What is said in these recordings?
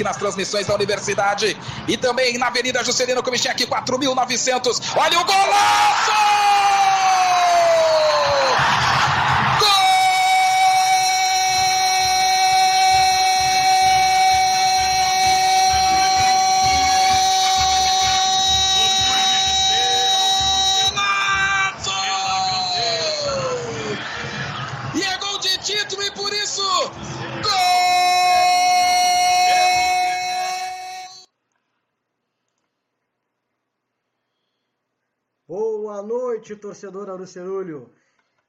Unifique nas transmissões da universidade e também na Avenida Juscelino Kubitschek 4900. Olha o golaço! Noite, torcedor Arucerulho.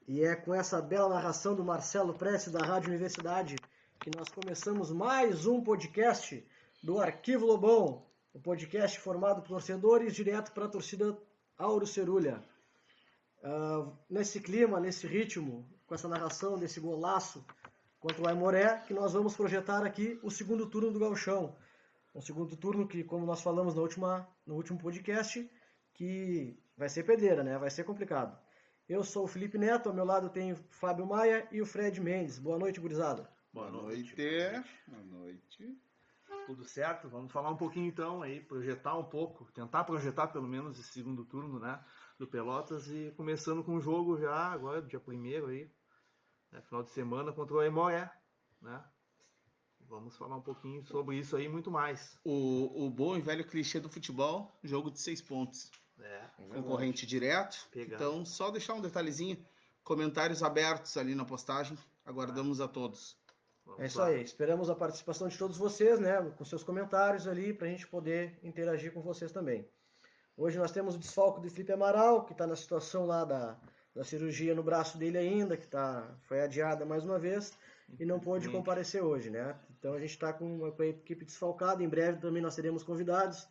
E é com essa bela narração do Marcelo Prestes da Rádio Universidade que nós começamos mais um podcast do Arquivo Lobão, o um podcast formado por torcedores direto para a torcida Aurucerulha. Uh, nesse clima, nesse ritmo, com essa narração desse golaço contra o Aimoré, que nós vamos projetar aqui o segundo turno do Gauchão. Um segundo turno que, como nós falamos na última, no último podcast, que vai ser pedreira, né? Vai ser complicado. Eu sou o Felipe Neto, ao meu lado tem o Fábio Maia e o Fred Mendes. Boa noite, gurizada. Boa noite. Boa noite. Tudo certo? Vamos falar um pouquinho então aí, projetar um pouco, tentar projetar pelo menos esse segundo turno, né? Do Pelotas e começando com o jogo já agora, dia primeiro aí, né, final de semana contra o Emoé, né? Vamos falar um pouquinho sobre isso aí e muito mais. O, o bom e velho clichê do futebol, jogo de seis pontos. É, concorrente direto. Pegar. Então, só deixar um detalhezinho. Comentários abertos ali na postagem. Aguardamos ah. a todos. Vamos é isso lá. aí. Esperamos a participação de todos vocês, né? Com seus comentários ali, para a gente poder interagir com vocês também. Hoje nós temos o desfalco de Felipe Amaral, que está na situação lá da, da cirurgia no braço dele ainda, que tá, foi adiada mais uma vez e não pôde comparecer hoje, né? Então a gente está com, com a equipe desfalcada. Em breve também nós seremos convidados.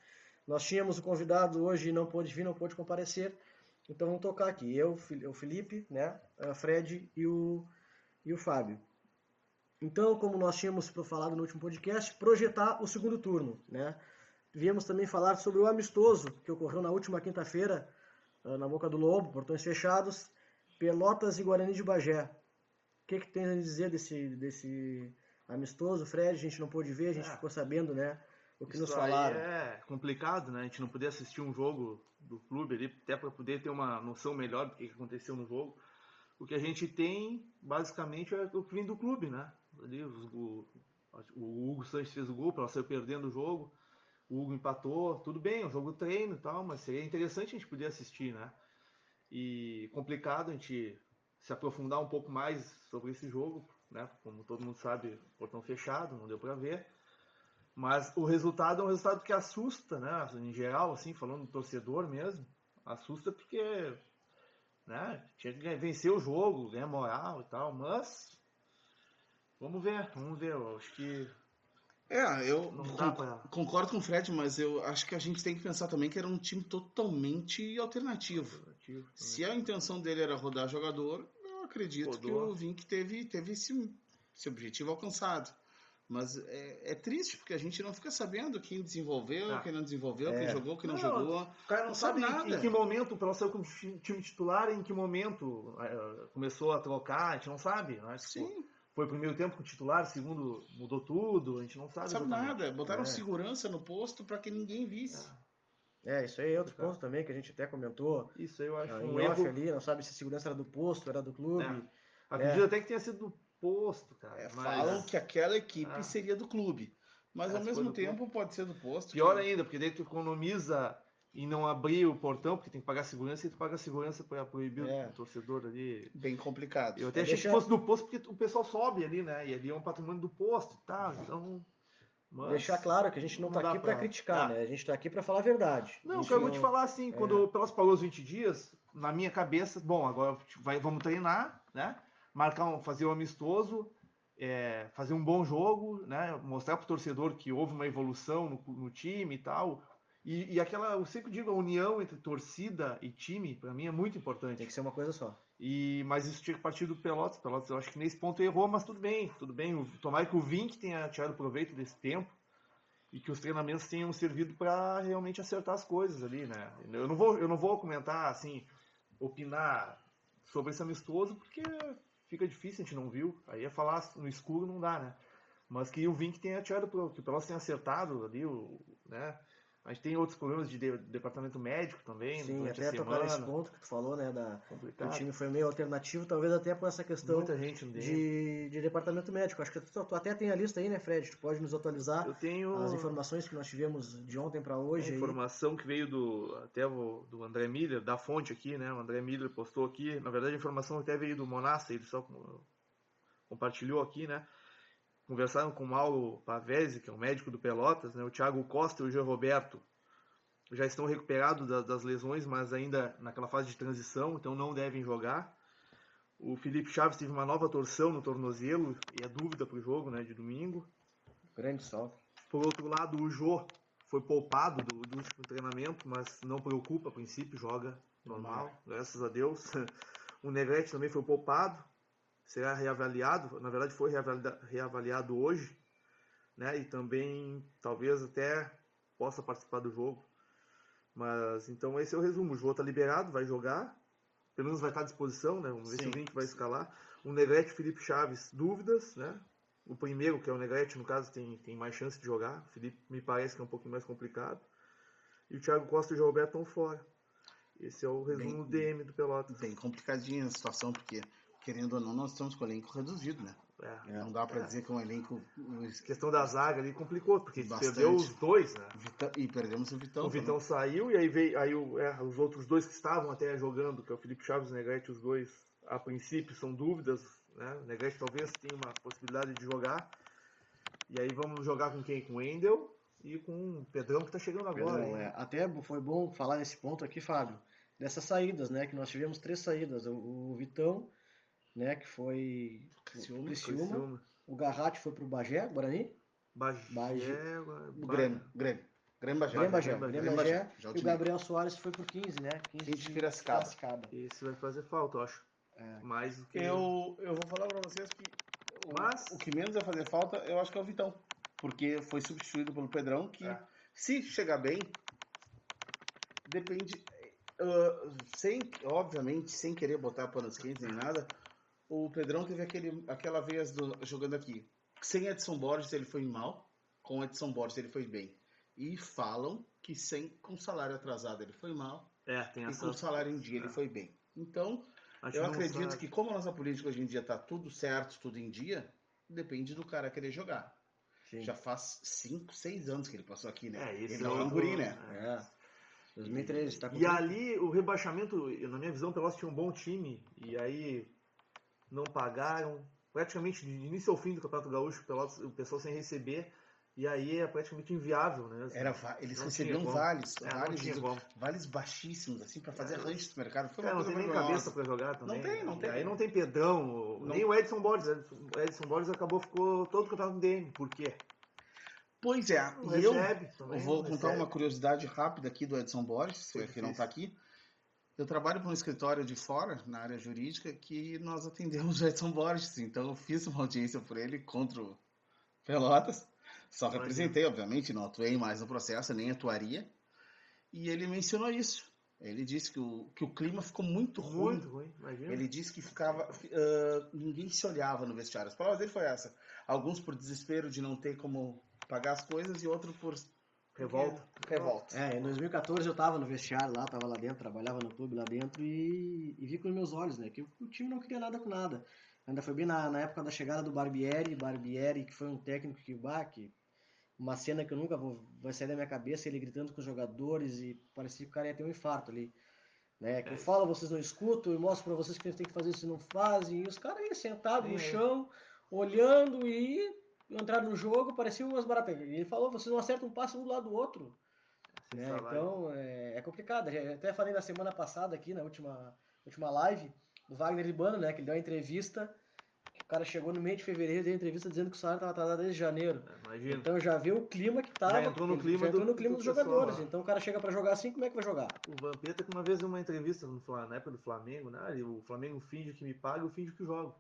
Nós tínhamos o convidado hoje e não pôde vir, não pôde comparecer. Então vamos tocar aqui. Eu, o Felipe, né? A Fred e o, e o Fábio. Então, como nós tínhamos falado no último podcast, projetar o segundo turno, né? Viemos também falar sobre o amistoso que ocorreu na última quinta-feira, ah, na Boca do Lobo, portões fechados, Pelotas e Guarani de Bagé. O que, que tem a dizer desse, desse amistoso, Fred? A gente não pôde ver, a gente é. ficou sabendo, né? O que Isso nos falaram. é complicado, né? A gente não poder assistir um jogo do clube ali, até para poder ter uma noção melhor do que aconteceu no jogo. O que a gente tem, basicamente, é o que vem do clube, né? Ali, o, o Hugo Sanches fez o gol, ela saiu perdendo o jogo. O Hugo empatou, tudo bem, é um jogo treino e tal, mas seria interessante a gente poder assistir, né? E complicado a gente se aprofundar um pouco mais sobre esse jogo, né? Como todo mundo sabe, portão fechado, não deu para ver. Mas o resultado é um resultado que assusta, né? Em geral, assim, falando do torcedor mesmo, assusta porque né, tinha que vencer o jogo, ganhar moral e tal, mas vamos ver, vamos ver. Eu acho que. É, eu pra... concordo com o Fred, mas eu acho que a gente tem que pensar também que era um time totalmente alternativo. alternativo Se a intenção dele era rodar jogador, eu acredito Rodou. que o Vink teve, teve esse, esse objetivo alcançado. Mas é, é, triste, porque a gente não fica sabendo quem desenvolveu, ah. quem não desenvolveu, é. quem jogou, quem não, não, jogou. O cara não, não sabe, sabe nada. Em que momento o Pelé saiu com time titular, em que momento é, começou a trocar, a gente não sabe. Acho Sim. Foi o primeiro tempo com o titular, segundo mudou tudo, a gente não sabe. Não sabe nada. Botaram é. segurança no posto para que ninguém visse. É. é, isso aí é outro ponto também que a gente até comentou. Isso aí eu acho um erro ali, não sabe se a segurança era do posto, era do clube. É. Acredito até que tenha sido do posto, cara. É, mas... Falam que aquela equipe ah. seria do clube. Mas ao mesmo tempo pode ser do posto. Pior que... ainda, porque daí tu economiza e não abrir o portão, porque tem que pagar segurança e tu paga segurança para proibir é. o torcedor ali. Bem complicado. Eu até é, achei deixa... que fosse do posto porque o pessoal sobe ali, né? E ali é um patrimônio do posto e tal. Então. Mas... Deixar claro que a gente não, está aqui para criticar, ah. né? A gente está aqui para falar a verdade. Não, a eu vou te falar assim, quando é. pelas pagou os 20 dias, na minha cabeça, bom, agora vai, vamos treinar, né? Marcar um, fazer um amistoso, é, fazer um bom jogo, né? mostrar para o torcedor que houve uma evolução no, no time e tal. E, e, aquela, eu sempre digo, a união entre torcida e time, para mim é muito importante. Tem que ser uma coisa só. E, mas isso tinha que partir do Pelotas. Pelotas, eu acho que nesse ponto errou, mas tudo bem, tudo bem. Tomara que o Vink tenha tirado proveito desse tempo e que os treinamentos tenham servido para realmente acertar as coisas ali, né? Eu não vou, eu não vou comentar assim, opinar sobre esse amistoso, porque fica difícil, a gente não viu. Aí é falar no escuro não dá, né? Mas que o Vink tenha tirado, que o Pelotas tenha acertado ali, o, né? A gente tem outros problemas de, de departamento médico também. Sim, até tocar esse ponto que tu falou, né? Da, o time foi meio alternativo, talvez até por essa questão Muita gente de, de departamento médico. Acho que tu, tu, até tem a lista aí, né, Fred? Tu pode nos atualizar Eu tenho... as informações que nós tivemos de ontem para hoje. A informação que veio do até o, do André Miller, da fonte aqui, né? O André Miller postou aqui. Na verdade, a informação até veio do Monassa, ele só compartilhou aqui, né? Conversaram com o Mauro Pavese, que é o médico do Pelotas, né? O Thiago Costa e o Jean Roberto já estão recuperados das lesões, mas ainda naquela fase de transição, então não devem jogar. O Felipe Chaves teve uma nova torção no tornozelo e é dúvida para o jogo né, de domingo. Grande salto. Por outro lado, o Jô foi poupado do, do último treinamento, mas não preocupa, a princípio joga normal, normal. graças a Deus. O Negrete também foi poupado, será reavaliado, na verdade foi reavaliado hoje, né? E também talvez até possa participar do jogo. Mas então esse é o resumo. O João está liberado, vai jogar, pelo menos vai estar à disposição, né? Vamos ver se o Link vai escalar. O Negrete Felipe Chaves, dúvidas, né? O primeiro, que é o Negrete, no caso, tem, tem mais chance de jogar. O Felipe me parece que é um pouquinho mais complicado. E o Thiago Costa e o João Roberto estão fora. Esse é o resumo bem, DM do Pelotas. Bem complicadinha a situação, porque querendo ou não, nós estamos com o elenco reduzido, né? É, não dá para é. dizer que é um elenco. A questão da zaga ali complicou, porque Bastante. perdeu os dois, né? Vita... E perdemos o Vitão. O Vitão também. saiu e aí veio aí o, é, os outros dois que estavam até jogando, que é o Felipe Chaves e o Negrete, os dois, a princípio, são dúvidas. Né? O Negrete talvez tenha uma possibilidade de jogar. E aí vamos jogar com quem? Com o Endel e com o Pedrão que está chegando agora. Pedrão, é. Até foi bom falar nesse ponto aqui, Fábio, dessas saídas, né? Que nós tivemos três saídas. O, o Vitão né? Que foi Criciúma, Criciúma. O Garratti foi pro Bagé, Guarani. Bagé, Bagé o Grêmio, Grêmio. Grêmio Bagé. Grêmio Bagé, Grêmio Bagé. E o Gabriel Soares foi por 15, né? 15, 15 de Piracicaba. Piracicaba. Esse vai fazer falta, eu acho. É. Mais do que... Eu, eu vou falar pra vocês que o, Mas... o que menos vai fazer falta, eu acho que é o Vitão. Porque foi substituído pelo Pedrão, que é. se chegar bem, depende... Uh, sem, obviamente, sem querer botar panos quentes nem nada, o Pedrão teve aquele, aquela vez do, jogando aqui. Sem Edson Borges ele foi mal, com Edson Borges ele foi bem. E falam que sem com salário atrasado ele foi mal. É, tem essa... E com salário em dia é. ele foi bem. Então, Acho eu acredito que como a nossa política hoje em dia está tudo certo, tudo em dia, depende do cara querer jogar. Sim. Já faz 5, 6 anos que ele passou aqui, né? É, esse ele é um guri, né? É. 2013, tá E ali, o rebaixamento, na minha visão, o Pelotas tinha um bom time. E aí, não pagaram, praticamente de início ao fim do Campeonato Gaúcho, o pessoal sem receber, e aí é praticamente inviável, né? Assim, Era, eles recebiam vales, é, vales, vales baixíssimos, assim, para fazer é, rancho do mercado. Foi é, não tem nem cabeça para jogar também. Não tem, não tem. Aí não tem Pedrão, não. nem o Edson Borges. O Edson Borges acabou, ficou todo o campeonato no DM. Por quê? Pois é, e eu, eu vou contar uma curiosidade rápida aqui do Edson Borges, que não está aqui. Eu trabalho para um escritório de fora, na área jurídica, que nós atendemos o Edson Borges. Então, eu fiz uma audiência por ele contra o Pelotas. Só representei, obviamente, não atuei mais no processo, nem atuaria. E ele mencionou isso. Ele disse que o, que o clima ficou muito ruim. Muito ruim, imagina. Ele disse que ficava. Uh, ninguém se olhava no vestiário. As palavras dele foi essa. Alguns por desespero de não ter como pagar as coisas e outros por Revolta. Revolta. É, em 2014 eu tava no vestiário lá, tava lá dentro, trabalhava no clube lá dentro e, e vi com os meus olhos, né? Que o time não queria nada com nada. Ainda foi bem na, na época da chegada do Barbieri, Barbieri, que foi um técnico que, bah, que uma cena que eu nunca vou vai sair da minha cabeça, ele gritando com os jogadores e parecia que o cara ia ter um infarto ali. Né? Que eu falo, vocês não escutam, eu mostro para vocês que eles têm que fazer isso e não fazem. E os caras aí sentados no chão, olhando e entraram no jogo, parecia umas baratas. E ele falou, vocês não acertam um passo um do lado do outro. Né? Então é, é, complicado. Eu até falei na semana passada aqui, na última, última live, do Wagner Libano, né? Que ele deu uma entrevista. O cara chegou no meio de fevereiro, deu uma entrevista dizendo que o salário estava atrasado desde janeiro. Imagina. Então já viu o clima que estava. Já entrou no clima, entrou no clima do, dos jogadores. Pessoal, então o cara chega para jogar assim, como é que vai jogar? O Vampeta que uma vez deu uma entrevista no, na época do Flamengo, né? O Flamengo finge que me paga, eu finge que jogo.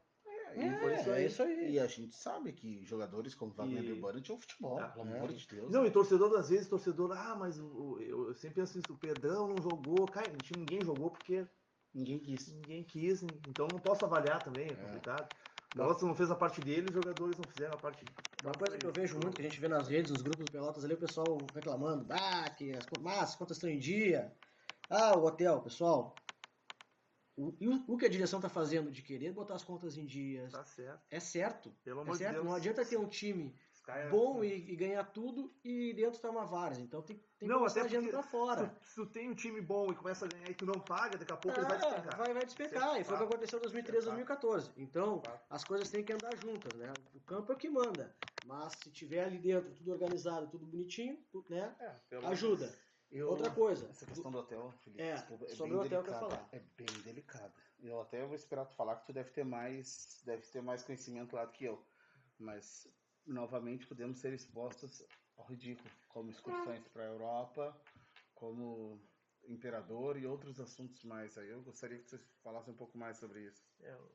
É, é, isso, é isso aí. E a gente sabe que jogadores como Wagner e... Urbano tinham futebol, ah, pelo amor de Deus. Não, né? e torcedor, às vezes, torcedor, ah, mas o, eu, eu, sempre penso isso, o Pedrão não jogou, cara, ninguém jogou porque ninguém quis. Ninguém quis, então não posso avaliar também, é, é. complicado. Pelotas não fez a parte dele, os jogadores não fizeram a parte Uma coisa que eu vejo muito, que a gente vê nas redes, nos grupos do Pelotas ali, o pessoal reclamando, ah, que as, ah, as contas estão em dia. Ah, o hotel, pessoal. O, o, o que a direção está fazendo de querer botar as contas em dias tá certo. é certo. Pelo é amor certo. de Deus. Não adianta ter um time É bom e, e ganhar tudo e dentro tá uma várzea. Então tem, tem que Não, começar a gente porque pra fora. Se, tu tem um time bom e começa a ganhar e tu não paga, daqui a pouco ele vai Ah, despencar. vai, vai despencar. E foi o que aconteceu em 2013, Tá. 2014. Então, as coisas têm que andar juntas, né? O campo é o que manda. Mas se tiver ali dentro tudo organizado, tudo bonitinho, né? É, Ajuda. Eu- Outra coisa. Essa questão do hotel, Felipe, É, desculpa, sobre bem o hotel que eu falar. É bem delicada. Eu até vou esperar tu falar que tu deve ter mais, deve ter mais conhecimento lá do que eu. Mas, novamente, podemos ser expostos ao ridículo, como excursões para a Europa, como imperador e outros assuntos mais. Aí eu gostaria que vocês falassem um pouco mais sobre isso.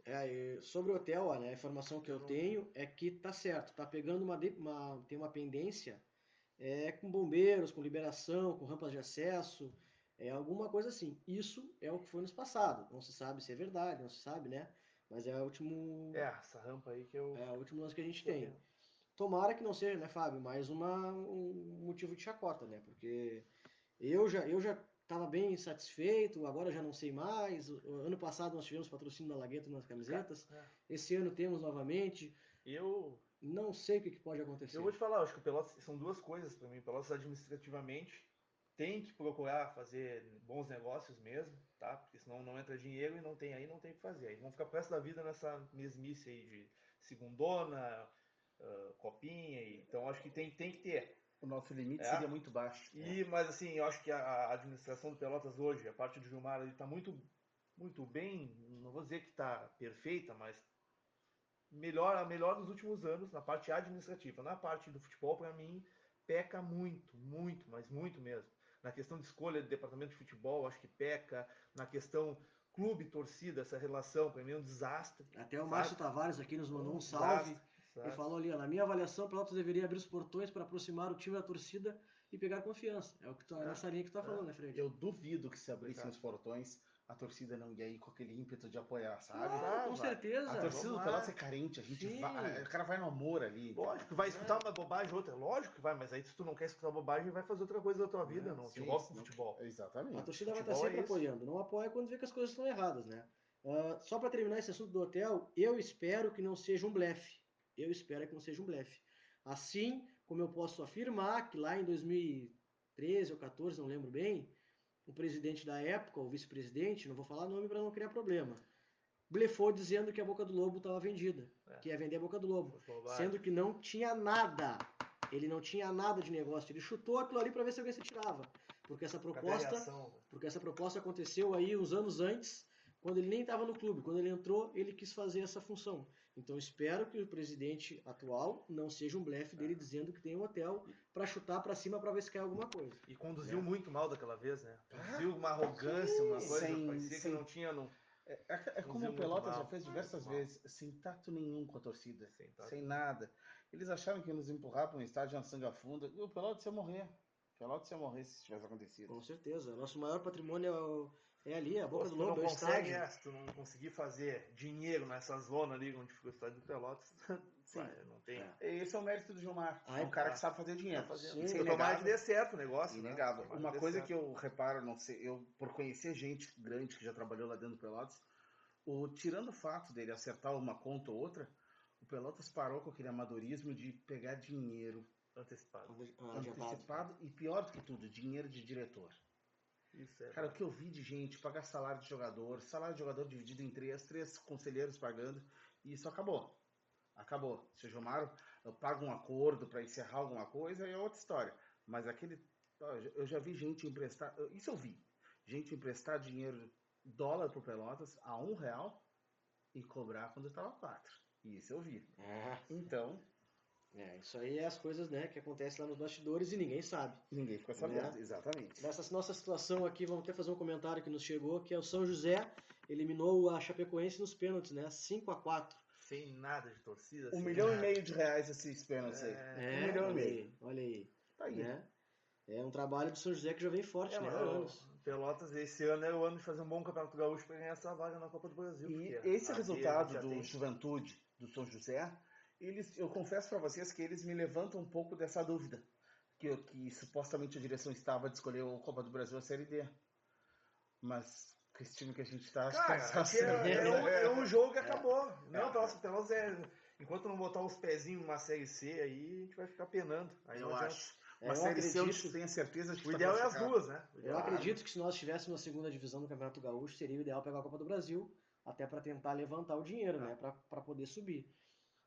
É, sobre o hotel, né, a informação que eu tenho é que tá certo, tá pegando uma, de- uma- tem uma pendência é, com bombeiros, com liberação, com rampas de acesso, é alguma coisa assim. Isso é o que foi nos passado. Não se sabe se é verdade, não se sabe, né? Mas é o último, é, essa rampa aí que eu. é o último lance que a gente tem. Tomara que não seja, né, Fábio, mais uma, um motivo de chacota, né? Porque eu já, eu já estava bem insatisfeito, agora já não sei mais. Ano passado nós tivemos patrocínio da Lagueto nas camisetas. É. Esse ano temos novamente. Eu, Não sei o que, pode acontecer. eu vou te falar, acho que o Pelotas são duas coisas pra mim. Pelotas administrativamente tem que procurar fazer bons negócios mesmo, tá? Porque senão não entra dinheiro e não tem aí, não tem o que fazer. Aí vão ficar pro resto da vida nessa mesmice aí de segundona, ah, copinha. E, então acho que tem, tem que ter. O nosso limite É. seria muito baixo. E, mas assim, eu acho que a, administração do Pelotas hoje, a parte do Gilmar, ele tá muito, muito bem, não vou dizer que está perfeita, mas melhor, a melhor dos últimos anos na parte administrativa. Na parte do futebol, para mim, peca muito, muito, mas muito mesmo. Na questão de escolha de departamento de futebol, acho que peca. Na questão clube, torcida, essa relação, para mim é um desastre. Até o? Márcio Tavares aqui nos mandou um desastre, salve e desastre. falou ali, na minha avaliação, o Pelotas deveria abrir os portões para aproximar o time da torcida e pegar confiança. É o que tu, é nessa linha que tu tá é. falando, né, Fred? Eu duvido que se abrissem os portões, a torcida não ia ir com aquele ímpeto de apoiar, sabe? Ah, com certeza. A torcida do vamos lá. Pelotas é carente, a gente vai, o cara vai no amor ali. Lógico que vai escutar uma bobagem ou outra, lógico que vai, mas aí se tu não quer escutar bobagem, vai fazer outra coisa da tua vida, É, não. sim, Tu gosta não- do futebol. Exatamente. A torcida vai estar Futebol é sempre isso. apoiando. Não apoia quando vê que as coisas estão erradas, né? Ah, só para terminar esse assunto do hotel, eu espero que não seja um blefe. Eu espero que não seja um blefe. Assim como eu posso afirmar que lá em 2013 ou 14, não lembro bem, o presidente da época, o vice-presidente, não vou falar nome para não criar problema, blefou dizendo que a Boca do Lobo estava vendida, É. que ia vender a Boca do Lobo, sendo que não tinha nada. Ele não tinha nada de negócio. Ele chutou aquilo ali para ver se alguém se tirava. Porque essa proposta porque essa proposta aconteceu aí uns anos antes, quando ele nem estava no clube. Quando ele entrou, ele quis fazer essa função. Então espero que o presidente atual não seja um blefe dele dizendo que tem um hotel para chutar para cima para ver se cai alguma coisa. E conduziu É. muito mal daquela vez, né? Conduziu uma arrogância, uma coisa, Sem- parecia sem- que não tinha... Não... É, é- é como o Pelotas mal. já fez diversas vezes, sem tato nenhum com a torcida, Sem tato. sem nada. Eles acharam que ia nos empurrar para um estádio na Sanga Funda, e o Pelotas ia morrer. O Pelotas ia morrer se tivesse acontecido. Com certeza. Nosso maior patrimônio é, o- é ali, a Boca se do tu não Lobo, é o consegue, é, se tu não conseguir fazer dinheiro nessa zona ali onde fica o estádio do Pelotas, Sim. vai, não tem... É. Esse é o mérito do Gilmar. Ah, é um cara tá. que sabe fazer dinheiro. Tá fazendo. Sim, Tomara que dê certo o negócio, né? Inegável. Tomara Uma coisa certo. que eu reparo, não sei, eu por conhecer gente grande que já trabalhou lá dentro do Pelotas, o, tirando o fato dele acertar uma conta ou outra, o Pelotas parou com aquele amadorismo de pegar dinheiro Antecipado. Ah, adiantado. antecipado e pior do que tudo, dinheiro de diretor. Isso é... Cara, o que eu vi de gente pagar salário de jogador, salário de jogador dividido em três, três conselheiros pagando, e isso acabou. Acabou. Se o Gilmar paga um acordo para encerrar alguma coisa, é outra história. Mas aquele. Eu já vi gente emprestar. Isso eu vi. Gente emprestar dinheiro, dólar pro Pelotas, a um real e cobrar quando estava quatro. Isso eu vi. Então, é, isso aí é as coisas né, que acontecem lá nos bastidores e ninguém sabe. ninguém ficou sabendo. Né? Exatamente. Nessa nossa situação aqui, vamos até fazer um comentário que nos chegou, que é o São José eliminou a Chapecoense nos pênaltis, né? 5 a 4 Sem nada de torcida. Um milhão e nada. meio de reais esses pênaltis aí. É, Um milhão e meio. aí, olha aí. Tá aí. né? É um trabalho do São José que já vem forte, É, né? Há anos. Pelotas, esse ano é o ano de fazer um bom campeonato gaúcho para ganhar essa vaga na Copa do Brasil. E esse resultado do tem- Juventude do São José, eles, eu confesso para vocês que eles me levantam um pouco dessa dúvida. Que, que supostamente a direção estava de escolher o Copa do Brasil a Série D. Mas com esse time que a gente está, Cara, acho que é, é, é, um, é, um, jogo que acabou. Não, pelas, pelas, é, enquanto não botar os pezinhos numa Série C, aí a gente vai ficar penando. Aí eu acho. Uma eu Série C eu tenho certeza de que O tá ideal é as duas, né? Eu acredito que se nós estivéssemos na segunda divisão do Campeonato Gaúcho, seria o ideal pegar a Copa do Brasil, até para tentar levantar o dinheiro, né? Para poder subir.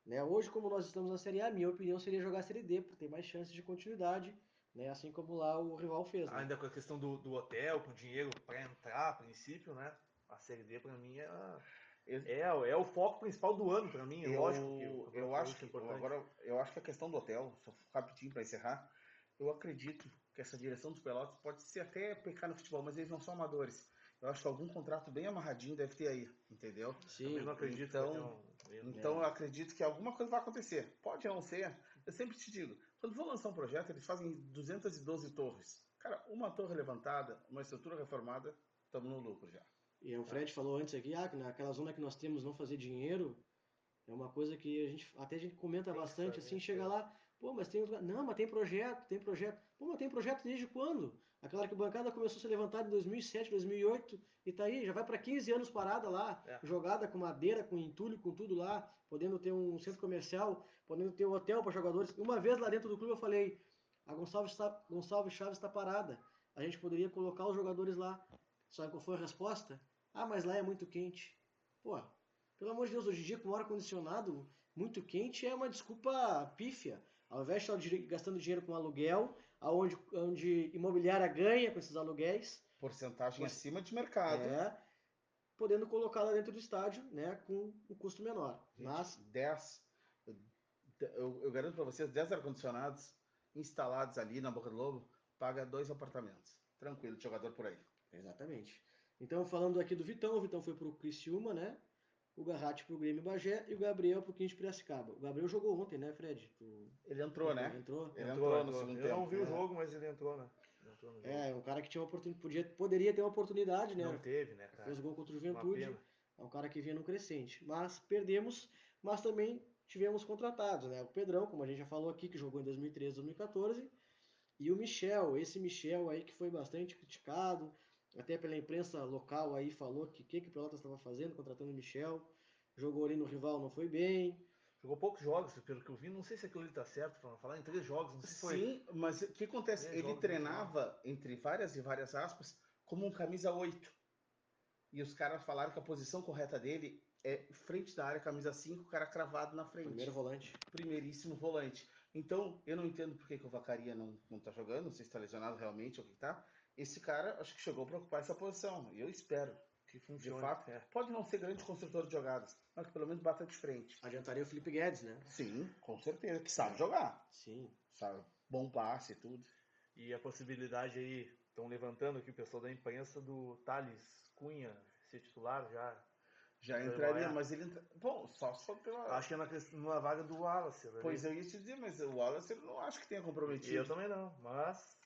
Né? Hoje, como nós estamos na Série A, minha opinião seria jogar a Série D, para ter mais chances de continuidade, né? assim como lá o rival fez. Né? Ainda com a questão do, do hotel, com dinheiro para entrar, a princípio, né? A Série D para mim é, é, é o foco principal do ano para mim, eu, lógico. Que eu, acho que agora eu acho que a questão do hotel, só rapidinho para encerrar, eu acredito que essa direção dos Pelotas pode ser até pecar no futebol, mas eles não são amadores. Eu acho que algum contrato bem amarradinho deve ter aí, entendeu? Sim, eu não acredito. Então, então eu acredito que alguma coisa vai acontecer. Pode não ser. Eu sempre te digo, quando vão lançar um projeto, eles fazem 212 torres. Cara, uma torre levantada, uma estrutura reformada, estamos no lucro já. E o Fred falou antes aqui, ah, naquela zona que nós temos não fazer dinheiro, é uma coisa que a gente até a gente comenta tem bastante, assim, chega lá, pô, mas tem não, mas tem projeto, tem projeto. Pô, mas tem projeto desde quando? Aquela que a bancada começou a ser levantada em 2007, 2008 e tá aí, já vai para 15 anos parada lá, é. jogada com madeira, com entulho, com tudo lá, podendo ter um centro comercial, podendo ter um hotel para jogadores. Uma vez lá dentro do clube eu falei, a Gonçalves, está, Gonçalves Chaves está parada, a gente poderia colocar os jogadores lá. Sabe qual foi a resposta? Ah, mas lá é muito quente. Pô, pelo amor de Deus, hoje em dia com ar-condicionado muito quente é uma desculpa pífia. Ao invés de estar gastando dinheiro com aluguel, aonde, onde imobiliária ganha com esses aluguéis. Porcentagem mas, acima de mercado. É, podendo colocar lá dentro do estádio, né, com um custo menor. Gente, mas 10, eu, eu garanto para vocês, 10 ar-condicionados instalados ali na Boca do Lobo, paga dois apartamentos. Tranquilo, jogador por aí. Exatamente. Então, falando aqui do Vitão, o Vitão foi para o Criciúma, né? O Garratti para o Grêmio Bagé e o Gabriel para o 15 Piracicaba. O Gabriel jogou ontem, né, Fred? Tu... Ele entrou, né? Entrou. Ele entrou, entrou no segundo tempo. Eu não vi o é. jogo, mas ele entrou, né? Entrou é, um cara que tinha uma oportunidade, podia, poderia ter uma oportunidade, né? Não teve, né, cara? Fez gol contra o Juventude. É um cara que vinha no crescente. Mas perdemos, mas também tivemos contratados, né? O Pedrão, como a gente já falou aqui, que jogou em 2013, 2014. E o Michel, esse Michel aí que foi bastante criticado, até pela imprensa local aí falou que o que, que o Pelotas estava fazendo, contratando o Michel. Jogou ali no rival, não foi bem. Jogou poucos jogos, pelo que eu vi. Não sei se aquilo está certo, para falar em três jogos. Não sei se foi. Sim, mas o que acontece? Três Ele treinava, entre várias e várias aspas, como um camisa 8. E os caras falaram que a posição correta dele é frente da área, camisa 5, o cara cravado na frente. Primeiro volante. Primeiríssimo volante. Então, eu não entendo por que, que o Vacaria não, não tá jogando, não sei se está lesionado realmente ou o que tá esse cara acho que chegou para ocupar essa posição. E eu espero que funcione. De fato, é. pode não ser grande construtor de jogadas, mas que pelo menos bata de frente. Adiantaria o Felipe Guedes, né? Sim, com certeza. Que sabe jogar. Sim. Sabe, bom passe e tudo. E a possibilidade aí, estão levantando aqui o pessoal da imprensa do Thales Cunha ser titular já. Já entraria, mas ele entra... Bom, só for pela. Acho que é na, na vaga do Wallace. Né? Pois eu ia te dizer, mas o Wallace eu não acho que tenha comprometido. Eu também não, mas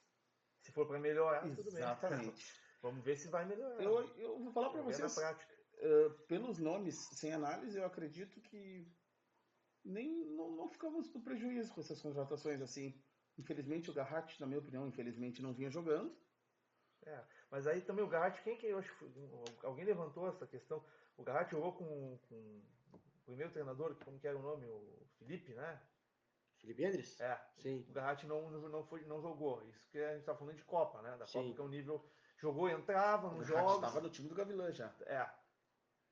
se for para melhorar, Exatamente. tudo bem. Exatamente. Vamos ver se vai melhorar. Eu, eu vou falar para vocês. Uh, pelos nomes, sem análise, eu acredito que nem não, não ficamos no prejuízo com essas contratações assim. Infelizmente o Garratti, na minha opinião, infelizmente não vinha jogando. É, mas aí também o Garratti, quem que eu acho que alguém levantou essa questão? O Garratti jogou com, com o primeiro treinador, como que era o nome, o Felipe, né? Felipe Endres? É. Sim. O Garratti não, não, foi, não jogou. Isso que a gente tá falando de Copa, né? Da Sim. Copa que é um nível. Jogou, entrava nos jogos. estava no time do Gavilã já. É.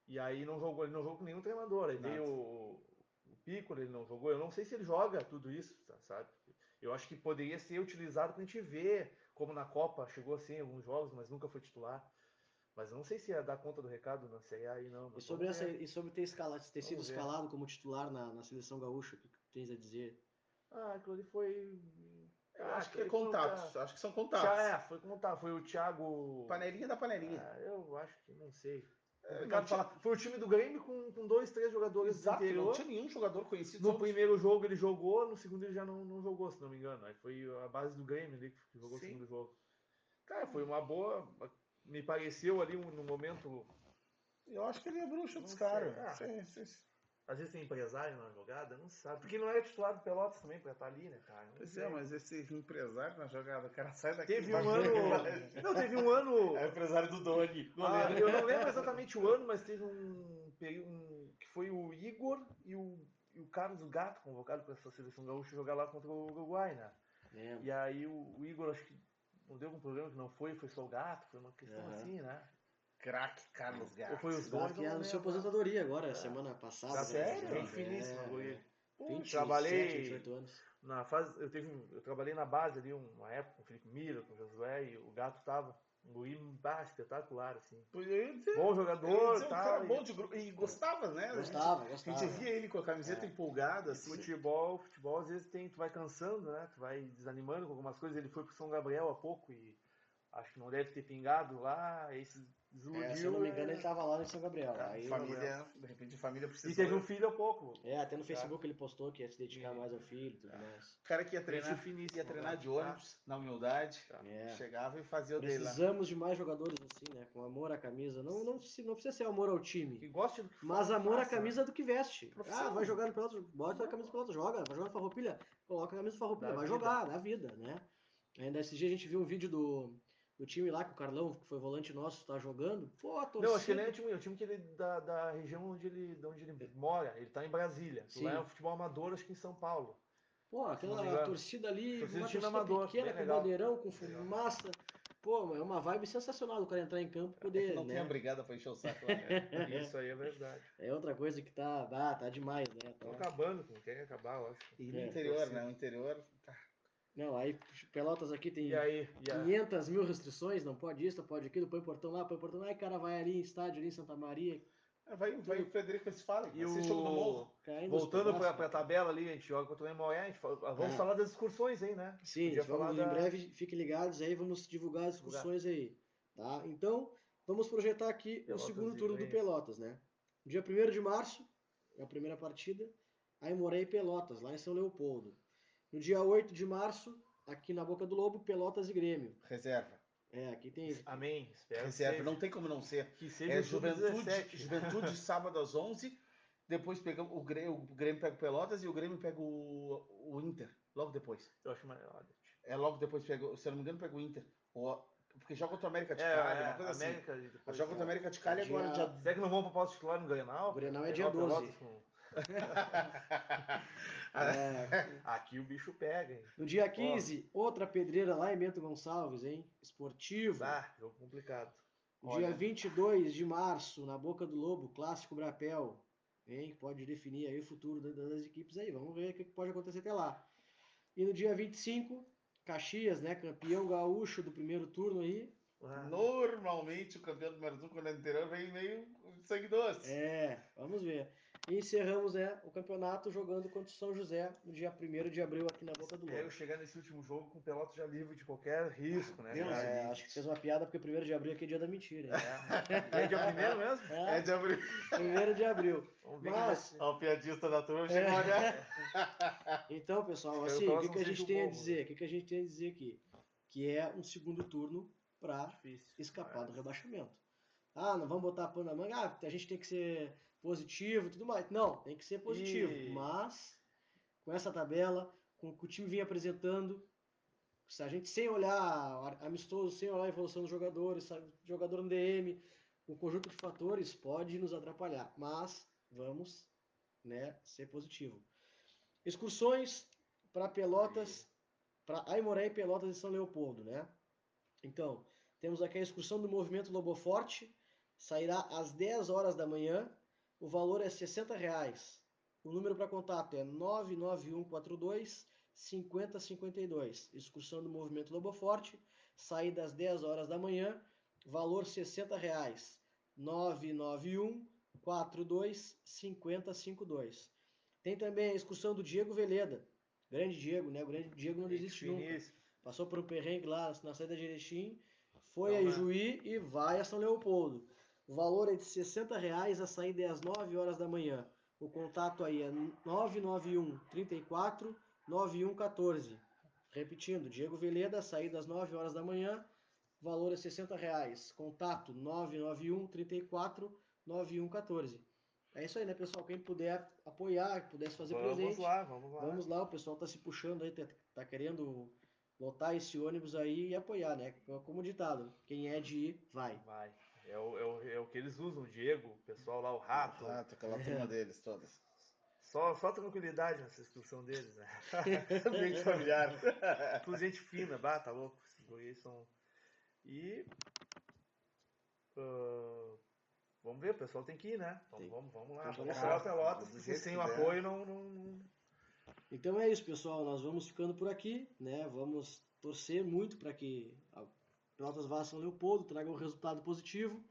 E aí não jogou, ele não jogou com nenhum treinador. Aí Nada. veio o, o Piccolo, ele não jogou. Eu não sei se ele joga tudo isso, sabe? Eu acho que poderia ser utilizado para a gente ver como na Copa chegou assim em alguns jogos, mas nunca foi titular. Mas eu não sei se ia dar conta do recado na Série A aí, não. E sobre, essa, e sobre ter, escalado, ter sido escalado como titular na, na seleção gaúcha, o que tens a dizer? Ah, aquilo ali foi. Eu ah, acho que é contatos. Acho que são contatos. Já é, foi contato. Foi o Thiago. Panelinha da panelinha. Ah, eu acho que não sei. É, não, tinha... Foi o time do Grêmio com, com dois, três jogadores Exato, interior. Não tinha nenhum jogador conhecido. No primeiro jogo ele jogou, no segundo ele já não, não jogou, se não me engano. Aí foi a base do Grêmio ali que jogou Sim. o segundo jogo. Cara, foi uma boa. Me pareceu ali no momento. Eu acho que ele é bruxo dos caras. Ah. Às vezes tem empresário na jogada, não sabe. Porque não é titular do Pelotas também pra estar ali, né, cara? Não pois é, mas esse empresário na jogada, o cara sai daqui. Teve um ano. não, teve um ano. É o empresário do Doni. Ah, eu não lembro exatamente o ano, mas teve um período um, que foi o Igor e o, e o Carlos Gato convocado para essa seleção gaúcha jogar lá contra o Uruguai, né? É. E aí o, o, Igor acho que não deu algum problema que não foi, foi só o Gato, foi uma questão uhum. assim, né? Craque Carlos Gato. Ou foi os dois? Que anunciou aposentadoria agora, é. semana passada. Tá sério? Gente finíssimo. É. 27, trabalhei 28 anos. Na fase, eu, teve, eu trabalhei na base ali uma época com o Felipe Mira, com o Josué, e o Gato tava um guri espetacular, assim. Dizer, bom jogador, dizer, tal, um cara bom de grupo. E gostava, né? Gostava, gostava. A gente via ele com a camiseta é. empolgada, assim. Futebol, futebol, às vezes tem, tu vai cansando, né? Tu vai desanimando com algumas coisas. Ele foi pro São Gabriel há pouco e acho que não deve ter pingado lá. Esses É, se eu não me engano, ele estava lá em São Gabriel. É, aí, família, de repente, a família precisa. E teve um filho há pouco. É, até no Facebook ele postou que ia se dedicar mais ao filho tudo mais. O cara que ia treinar, ia treinar de ônibus, na humildade, é. chegava e fazia o dele lá. Precisamos de mais jogadores assim, né? Com amor à camisa. Não, não, não precisa ser amor ao time. Que goste do mas amor à camisa do que veste. Ah, vai jogar no Pelotas, bota a camisa do Pelotas, joga. Vai jogar no Farroupilha, coloca a camisa do Farroupilha. Vai vida. jogar, na vida, né? Ainda esse dia a gente viu um vídeo do o time lá que o Carlão, que foi volante nosso, tá jogando. Pô, a torcida... Não, acho que ele é o time, é o time que ele, da, da região onde ele, de onde ele mora. Ele tá em Brasília. Sim. Lá é o futebol amador, acho que em São Paulo. Pô, aquela torcida ali, torcida uma torcida amador, pequena, com bandeirão, com fumaça. Pô, é uma vibe sensacional do cara entrar em campo e poder. É não né? tem a brigada pra encher o saco lá. Né? Isso aí é verdade. É outra coisa que tá, ah, tá demais, né? Tá acabando, com quem acabar, eu acho. E no é, interior, né? O interior. Tá não, aí Pelotas aqui tem e aí, e 500 mil restrições, não pode isso, não pode aquilo, põe portão lá, põe portão lá, aí cara vai ali em estádio ali em Santa Maria. É, vai, vai o Frederico Westphalen, e o jogo do Morro. Voltando para a tabela ali, a gente joga contra o Memorial, vamos é. falar das excursões aí, né? Sim, vamos, da... em breve, fiquem ligados aí, vamos divulgar as excursões aí, tá? Então, vamos projetar aqui Pelotas o segundo turno do Pelotas, né? Dia 1 de março, é a primeira partida, aí Morei Pelotas, lá em São Leopoldo. No dia 8 de março, aqui na Boca do Lobo, Pelotas e Grêmio. Reserva. É, aqui tem. Amém. Espero Reserva, não tem como não ser. Que seja é Juventude, Juventude sábado às 11. Depois pegamos o Grêmio, o Grêmio pega o Pelotas e o Grêmio pega o, o Inter. Logo depois. Eu acho maior. É, logo depois pega, se eu não me engano, pega o Inter. O, porque joga contra o América de é, Cali, é, uma coisa assim. América, assim. Depois, joga contra o América de Cali dia... agora. Dia... Será que não vão para o titular no Grenal? O Grenal é dia 12. Com... é, aqui o bicho pega, hein? No dia 15, Ó. outra pedreira lá em Bento Gonçalves, hein? Esportivo. Ah, jogo complicado. No dia 22 de março, na Boca do Lobo, clássico Brapel. Hein? Pode definir aí o futuro das equipes aí. Vamos ver o que pode acontecer até lá. E no dia 25, Caxias, né? Campeão gaúcho do primeiro turno aí. Ah. Normalmente o campeão do Brasil, quando é interior, vem meio sangue doce. É, vamos ver. E encerramos né, o campeonato jogando contra o São José no dia 1 de abril aqui na Boca do Lobo. eu chegar nesse último jogo com o Pelotas já livre de qualquer risco, né? É, acho que fez uma piada porque 1 de abril aqui é dia da mentira. É, é dia 1 mesmo? É, é de abril. 1 de abril. Mas... Olha o piadista da turma chegou é. né? Então, pessoal, assim, o que, que a gente tem a dizer? O que, que a gente tem a dizer aqui? Que é um segundo turno para escapar do rebaixamento. Ah, não vamos botar pano na manga. Ah, a gente tem que ser positivo e tudo mais. Não, tem que ser positivo. E... Mas, com essa tabela, com o que o time vinha apresentando, se a gente sem olhar amistoso, sem olhar a evolução dos jogadores, sabe, jogador no DM, um conjunto de fatores pode nos atrapalhar. Mas vamos né, ser positivo. Excursões para Pelotas, para Aimoré, Pelotas e São Leopoldo, né? Então, temos aqui a excursão do movimento Lobo Forte, sairá às 10 horas da manhã, o valor é 60 reais. O número para contato é 99142 5052. Excursão do movimento Lobo Forte, saída às 10 horas da manhã, valor 60 reais. 991 42 5052. Tem também a excursão do Diego Veleda. Grande Diego, né? O grande Diego não desiste nunca. Passou por um perrengue lá na saída de Erechim, foi então, a Ijuí e vai a São Leopoldo. O valor é de 60 reais, a saída é às 9 horas da manhã. O contato aí é 991 34 9114. Repetindo, Diego Veleda, saída às 9 horas da manhã, valor é 60 reais. Contato 991 34 9114. É isso aí, né, pessoal? Quem puder apoiar, pudesse fazer vamos presente. Vamos lá, vamos lá. Vamos lá, o pessoal tá se puxando aí, tá, tá querendo lotar esse ônibus aí e apoiar, né? Como ditado, quem é de ir, vai. Vai. É o, é o, é o que eles usam, o Diego, o pessoal lá, o Rato. O Rato, aquela turma deles todas. Só, só tranquilidade nessa excursão deles, né? gente familiar. Tudo gente fina, bah, tá louco. Esses são... E... Uh, vamos ver, o pessoal tem que ir, né? Então vamos, vamos lá. Vamos lá, Pelotas, porque sem o apoio não, não, não... Então é isso, pessoal. Nós vamos ficando por aqui, né? Vamos torcer muito para que Pelotas vá São Leopoldo, traga um resultado positivo.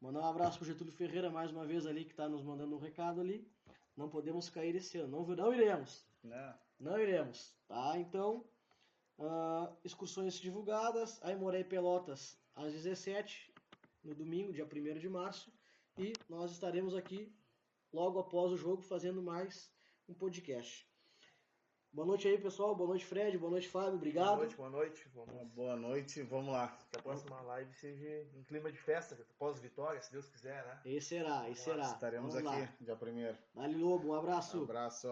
Mandar um abraço pro Getúlio Ferreira mais uma vez ali, que está nos mandando um recado ali. Não podemos cair esse ano. Não, não iremos. Não. Não iremos. Tá? Então, uh, excursões divulgadas. Aí Morei Pelotas às 17 no domingo, dia 1 de março. E nós estaremos aqui logo após o jogo fazendo mais um podcast. Boa noite aí, pessoal. Boa noite, Fred. Boa noite, Fábio. Obrigado. Boa noite, boa noite. Vamos... Boa noite, vamos lá. Que a próxima live seja em clima de festa, pós-vitória, se Deus quiser, né? E será, e será. Estaremos vamos aqui, lá. dia primeiro. Dali Lobo, um abraço. Um abraço.